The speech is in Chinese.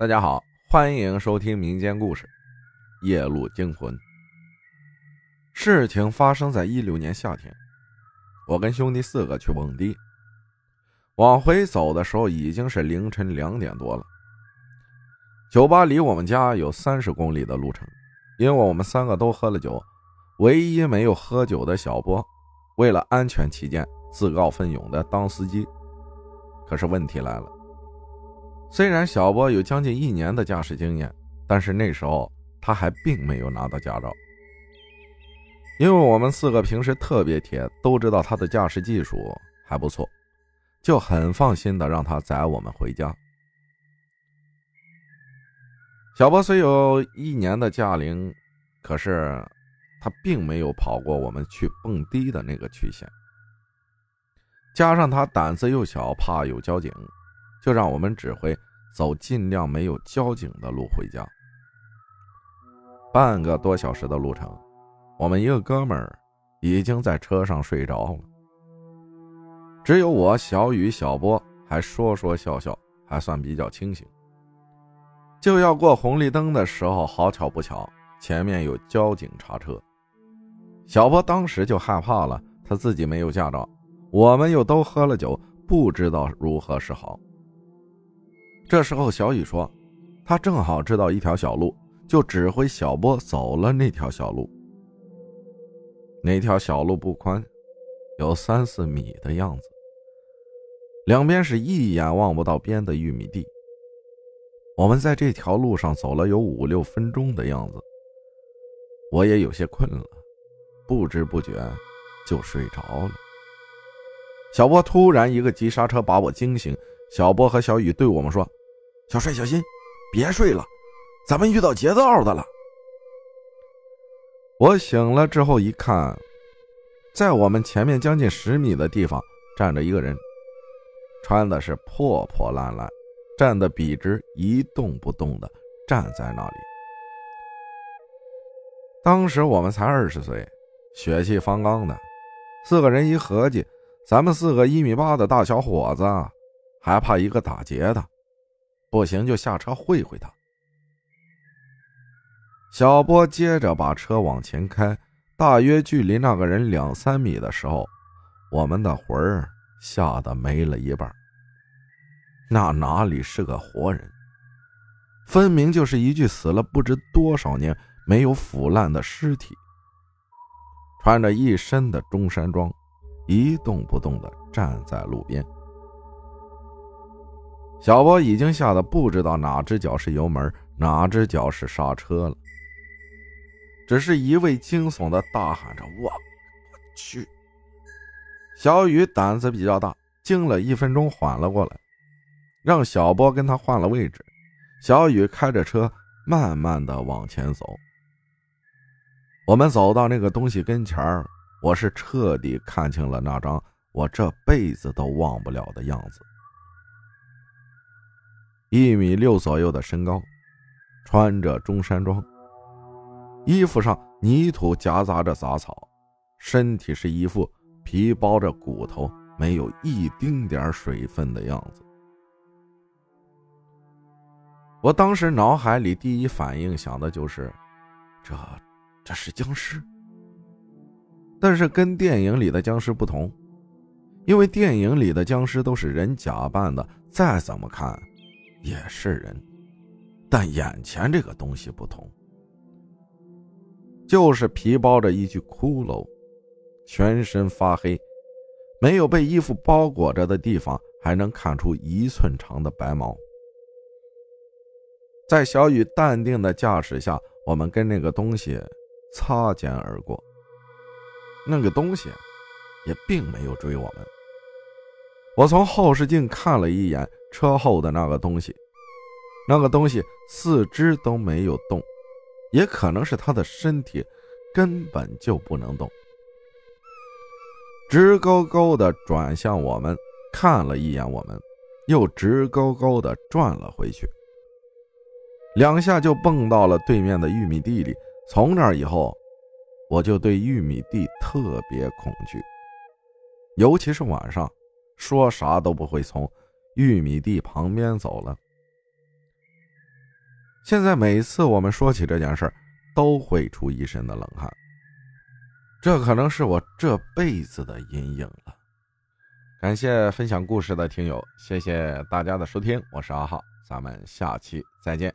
大家好，欢迎收听民间故事《夜路惊魂》。事情发生在一六年夏天，我跟兄弟四个去蹦迪，往回走的时候已经是凌晨两点多了。酒吧离我们家有三十公里的路程，因为我们三个都喝了酒，唯一没有喝酒的小波，为了安全起见，自告奋勇的当司机。可是问题来了。虽然小波有将近一年的驾驶经验，但是那时候他还并没有拿到驾照。因为我们四个平时特别铁，都知道他的驾驶技术还不错，就很放心的让他载我们回家。小波虽有一年的驾龄，可是他并没有跑过我们去蹦迪的那个曲线，加上他胆子又小，怕有交警。就让我们指挥走尽量没有交警的路回家。半个多小时的路程，我们一个哥们儿已经在车上睡着了，只有我小雨、小波还说说笑笑，还算比较清醒。就要过红绿灯的时候，好巧不巧，前面有交警查车。小波当时就害怕了，他自己没有驾照，我们又都喝了酒，不知道如何是好。这时候，小雨说：“他正好知道一条小路，就指挥小波走了那条小路。那条小路不宽，有三四米的样子，两边是一眼望不到边的玉米地。我们在这条路上走了有五六分钟的样子，我也有些困了，不知不觉就睡着了。小波突然一个急刹车，把我惊醒。小波和小雨对我们说。”小帅，小心，别睡了，咱们遇到劫道的了。我醒了之后一看，在我们前面将近十米的地方站着一个人，穿的是破破烂烂，站得笔直，一动不动的站在那里。当时我们才二十岁，血气方刚的，四个人一合计，咱们四个一米八的大小伙子，还怕一个打劫的？不行，就下车会会他。小波接着把车往前开，大约距离那个人两三米的时候，我们的魂儿吓得没了一半。那哪里是个活人？分明就是一具死了不知多少年、没有腐烂的尸体。穿着一身的中山装，一动不动的站在路边。小波已经吓得不知道哪只脚是油门，哪只脚是刹车了，只是一味惊悚的大喊着：“我，我去！”小雨胆子比较大，惊了一分钟缓了过来，让小波跟他换了位置。小雨开着车慢慢的往前走。我们走到那个东西跟前儿，我是彻底看清了那张我这辈子都忘不了的样子。一米六左右的身高，穿着中山装，衣服上泥土夹杂着杂草，身体是一副皮包着骨头、没有一丁点水分的样子。我当时脑海里第一反应想的就是，这这是僵尸。但是跟电影里的僵尸不同，因为电影里的僵尸都是人假扮的，再怎么看。也是人，但眼前这个东西不同，就是皮包着一具骷髅，全身发黑，没有被衣服包裹着的地方还能看出一寸长的白毛。在小雨淡定的驾驶下，我们跟那个东西擦肩而过。那个东西也并没有追我们。我从后视镜看了一眼。车后的那个东西，那个东西四肢都没有动，也可能是他的身体根本就不能动，直勾勾的转向我们，看了一眼我们，又直勾勾的转了回去，两下就蹦到了对面的玉米地里。从那以后，我就对玉米地特别恐惧，尤其是晚上，说啥都不会从。玉米地旁边走了，现在每次我们说起这件事都会出一身的冷汗。这可能是我这辈子的阴影了。感谢分享故事的听友，谢谢大家的收听，我是阿浩，咱们下期再见。